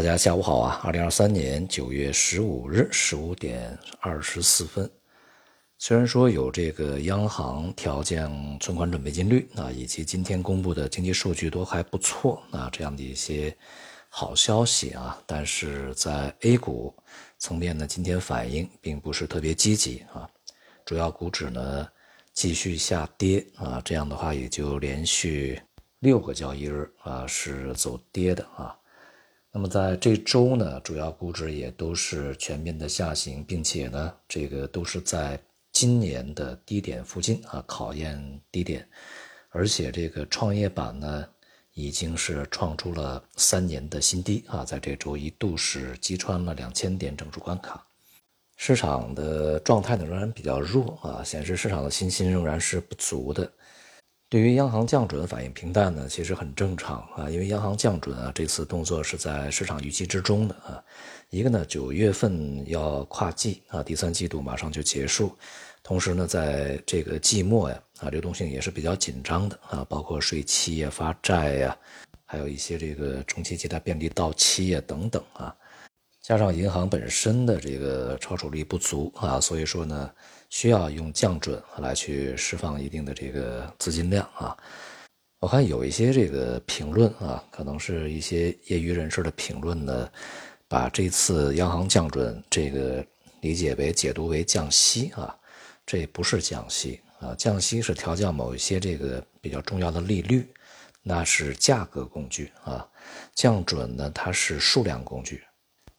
大家下午好啊！二零二三年九月十五日十五点二十四分，虽然说有这个央行调降存款准备金率啊，以及今天公布的经济数据都还不错啊，这样的一些好消息啊，但是在 A 股层面呢，今天反应并不是特别积极啊，主要股指呢继续下跌啊，这样的话也就连续六个交易日啊是走跌的啊。那么在这周呢，主要股指也都是全面的下行，并且呢，这个都是在今年的低点附近啊，考验低点，而且这个创业板呢，已经是创出了三年的新低啊，在这周一度是击穿了两千点整数关卡，市场的状态呢仍然比较弱啊，显示市场的信心仍然是不足的。对于央行降准反应平淡呢，其实很正常啊，因为央行降准啊，这次动作是在市场预期之中的啊。一个呢，九月份要跨季啊，第三季度马上就结束，同时呢，在这个季末呀啊，流动性也是比较紧张的啊，包括税期呀、发债呀，还有一些这个中期借贷便利到期呀等等啊。加上银行本身的这个超储力不足啊，所以说呢。需要用降准来去释放一定的这个资金量啊，我看有一些这个评论啊，可能是一些业余人士的评论呢，把这次央行降准这个理解为解读为降息啊，这不是降息啊，降息是调降某一些这个比较重要的利率，那是价格工具啊，降准呢它是数量工具，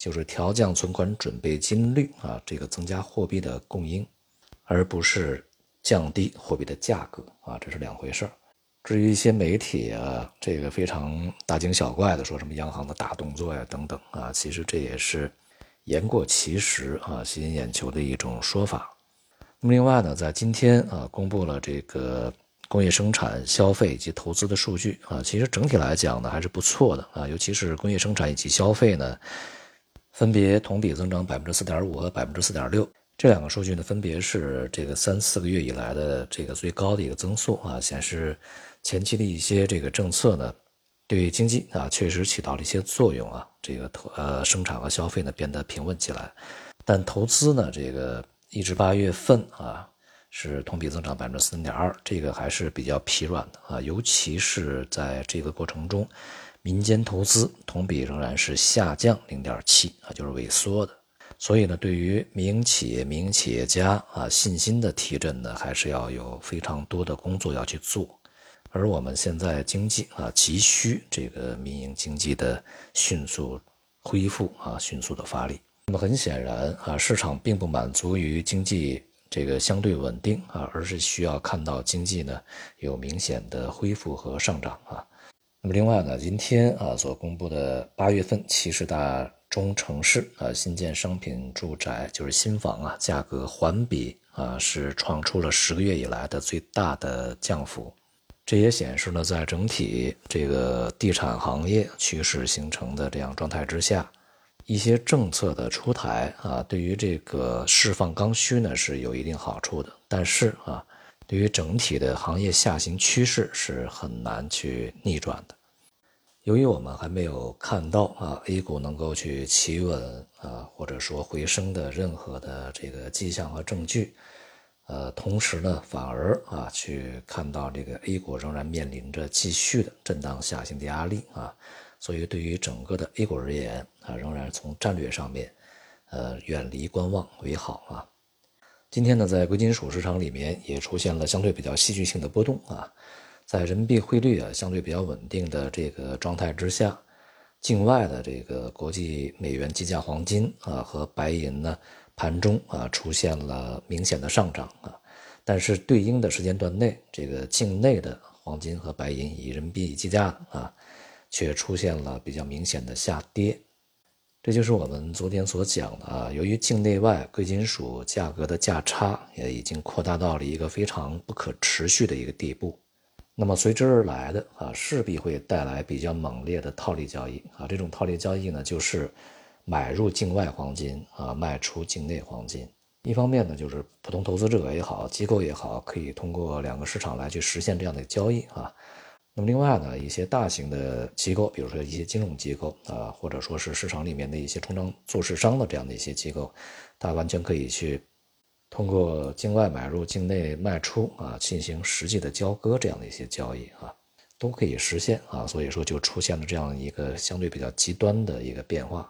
就是调降存款准备金率啊，这个增加货币的供应。而不是降低货币的价格啊，这是两回事儿。至于一些媒体啊，这个非常大惊小怪的说什么央行的大动作呀等等啊，其实这也是言过其实啊，吸引眼球的一种说法。那么另外呢，在今天啊，公布了这个工业生产、消费以及投资的数据啊，其实整体来讲呢还是不错的啊，尤其是工业生产以及消费呢，分别同比增长百分之四点五和百分之四点六。这两个数据呢，分别是这个三四个月以来的这个最高的一个增速啊，显示前期的一些这个政策呢，对经济啊确实起到了一些作用啊，这个投呃生产和消费呢变得平稳起来，但投资呢这个一至八月份啊是同比增长百分之四点二，这个还是比较疲软的啊，尤其是在这个过程中，民间投资同比仍然是下降零点七啊，就是萎缩的。所以呢，对于民营企业、民营企业家啊，信心的提振呢，还是要有非常多的工作要去做。而我们现在经济啊，急需这个民营经济的迅速恢复啊，迅速的发力。那么很显然啊，市场并不满足于经济这个相对稳定啊，而是需要看到经济呢有明显的恢复和上涨啊。那么另外呢，今天啊所公布的八月份七十大。中城市啊，新建商品住宅就是新房啊，价格环比啊是创出了十个月以来的最大的降幅。这也显示呢，在整体这个地产行业趋势形成的这样状态之下，一些政策的出台啊，对于这个释放刚需呢是有一定好处的。但是啊，对于整体的行业下行趋势是很难去逆转的。由于我们还没有看到啊 A 股能够去企稳啊，或者说回升的任何的这个迹象和证据，呃，同时呢，反而啊去看到这个 A 股仍然面临着继续的震荡下行的压力啊，所以对于整个的 A 股而言啊，仍然从战略上面，呃，远离观望为好啊。今天呢，在贵金属市场里面也出现了相对比较戏剧性的波动啊。在人民币汇率啊相对比较稳定的这个状态之下，境外的这个国际美元计价黄金啊和白银呢盘中啊出现了明显的上涨啊，但是对应的时间段内，这个境内的黄金和白银以人民币计价啊，却出现了比较明显的下跌。这就是我们昨天所讲的啊，由于境内外贵金属价格的价差也已经扩大到了一个非常不可持续的一个地步。那么随之而来的啊，势必会带来比较猛烈的套利交易啊。这种套利交易呢，就是买入境外黄金啊，卖出境内黄金。一方面呢，就是普通投资者也好，机构也好，可以通过两个市场来去实现这样的交易啊。那么另外呢，一些大型的机构，比如说一些金融机构啊，或者说是市场里面的一些充当做市商的这样的一些机构，它完全可以去通过境外买入、境内卖出啊，进行实际的交割这样的一些交易啊，都可以实现啊。所以说就出现了这样一个相对比较极端的一个变化。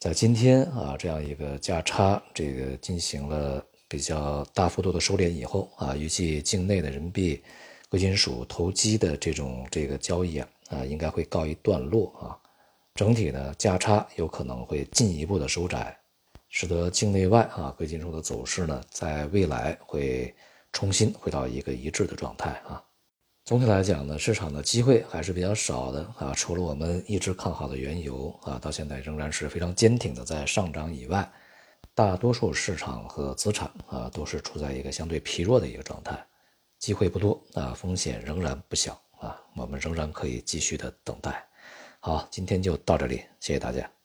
在今天啊，这样一个价差这个进行了比较大幅度的收敛以后啊，预计境内的人民币。贵金属投机的这种这个交易啊，啊，应该会告一段落啊。整体呢，价差有可能会进一步的收窄，使得境内外啊贵金属的走势呢，在未来会重新回到一个一致的状态啊。总体来讲呢，市场的机会还是比较少的啊。除了我们一直看好的原油啊，到现在仍然是非常坚挺的在上涨以外，大多数市场和资产啊，都是处在一个相对疲弱的一个状态。机会不多啊，风险仍然不小啊，我们仍然可以继续的等待。好，今天就到这里，谢谢大家。